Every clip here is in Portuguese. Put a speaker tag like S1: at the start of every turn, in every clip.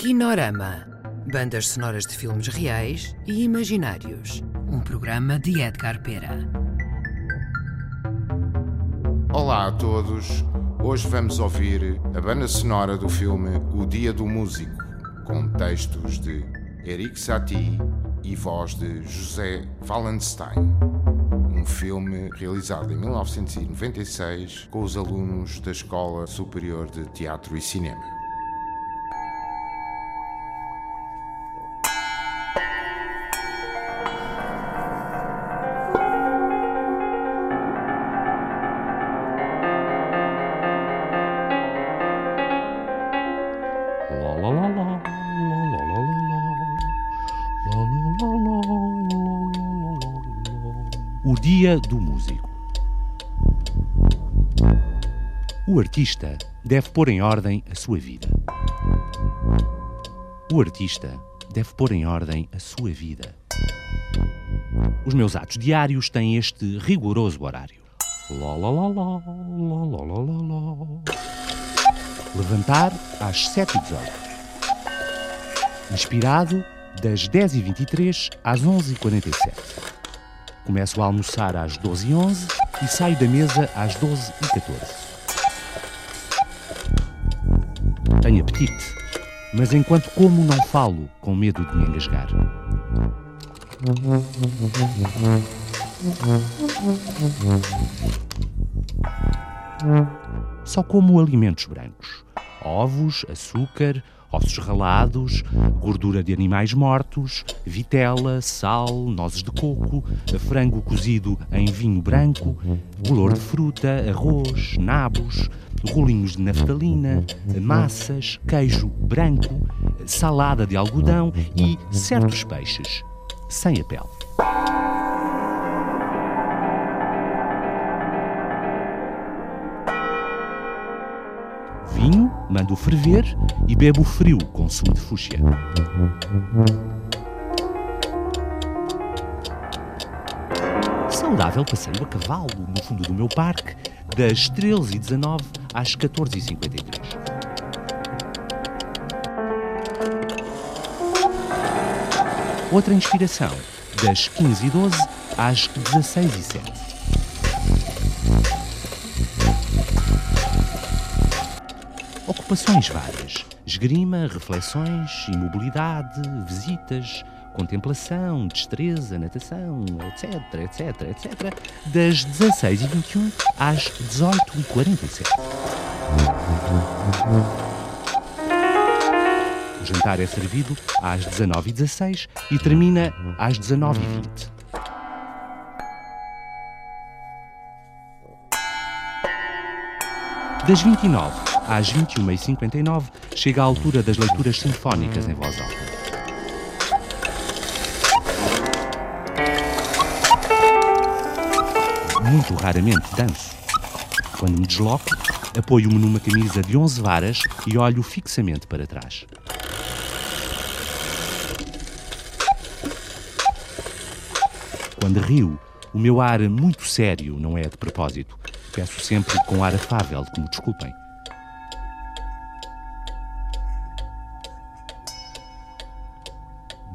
S1: Kinorama. Bandas sonoras de filmes reais e imaginários. Um programa de Edgar Pera.
S2: Olá a todos. Hoje vamos ouvir a banda sonora do filme O Dia do Músico, com textos de Eric Satie e voz de José Wallenstein. Um filme realizado em 1996 com os alunos da Escola Superior de Teatro e Cinema.
S3: Dia do Músico. O artista deve pôr em ordem a sua vida. O artista deve pôr em ordem a sua vida. Os meus atos diários têm este rigoroso horário. Lá, lá, lá, lá, lá, lá, lá, lá. Levantar às 7h18. Inspirado das 10h23 às 11h47. Começo a almoçar às 12h11 e saio da mesa às 12h14. Tenho apetite, mas enquanto como não falo com medo de me engasgar. Só como alimentos brancos: ovos, açúcar, ossos ralados, gordura de animais mortos, vitela, sal, nozes de coco, frango cozido em vinho branco, bolor de fruta, arroz, nabos, rolinhos de naftalina, massas, queijo branco, salada de algodão e certos peixes, sem a pele. Vinho, mando ferver e bebo frio com sumo de fúcsia. Saudável passeio a cavalo no fundo do meu parque, das 13h19 às 14h53. Outra inspiração, das 15h12 às 16h07. Ocupações várias: esgrima, reflexões, imobilidade, visitas, contemplação, destreza, natação, etc, etc, etc, das 16h21 às 18h47. O jantar é servido às 19h16 e termina às 19h20. Das 29 às 21h59 chega a altura das leituras sinfónicas em voz alta. Muito raramente danço. Quando me desloco, apoio-me numa camisa de 11 varas e olho fixamente para trás. Quando rio, o meu ar muito sério não é de propósito. Peço sempre com ar afável que me desculpem.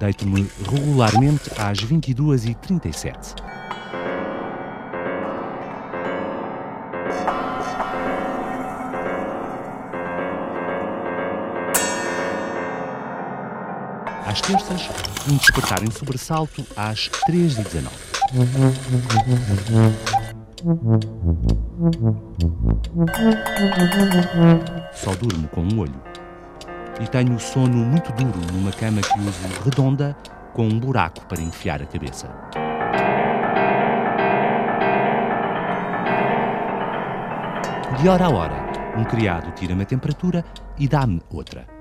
S3: Deito-me regularmente às 22h37. Às terças, um despertar em sobressalto às 3h19. Só durmo com um olho. E tenho o sono muito duro numa cama que uso redonda com um buraco para enfiar a cabeça. De hora a hora, um criado tira-me a temperatura e dá-me outra.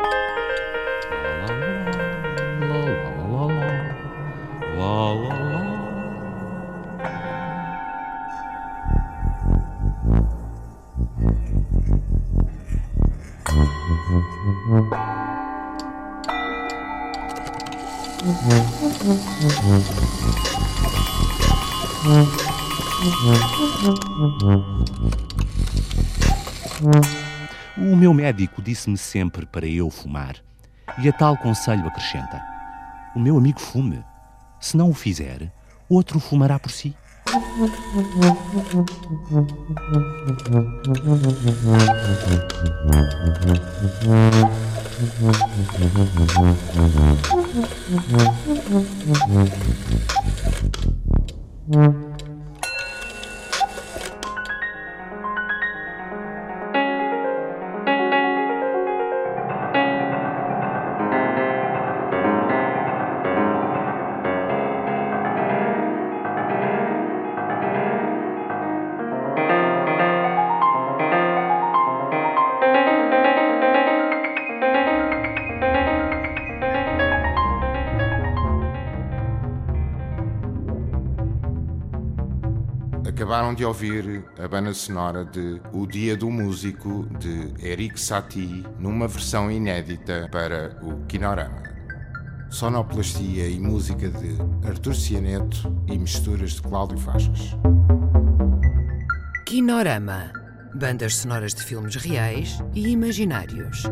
S3: O meu médico disse-me sempre para eu fumar. E a tal conselho acrescenta: O meu amigo fume. Se não o fizer, outro fumará por si. Mm-hmm.
S2: Acabaram de ouvir a banda sonora de O Dia do Músico de Eric Satie numa versão inédita para o Kinorama. Sonoplastia e música de Artur Cianeto e misturas de Cláudio Faixas.
S1: Kinorama. Bandas sonoras de filmes reais e imaginários.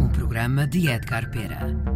S1: Um programa de Edgar Pera.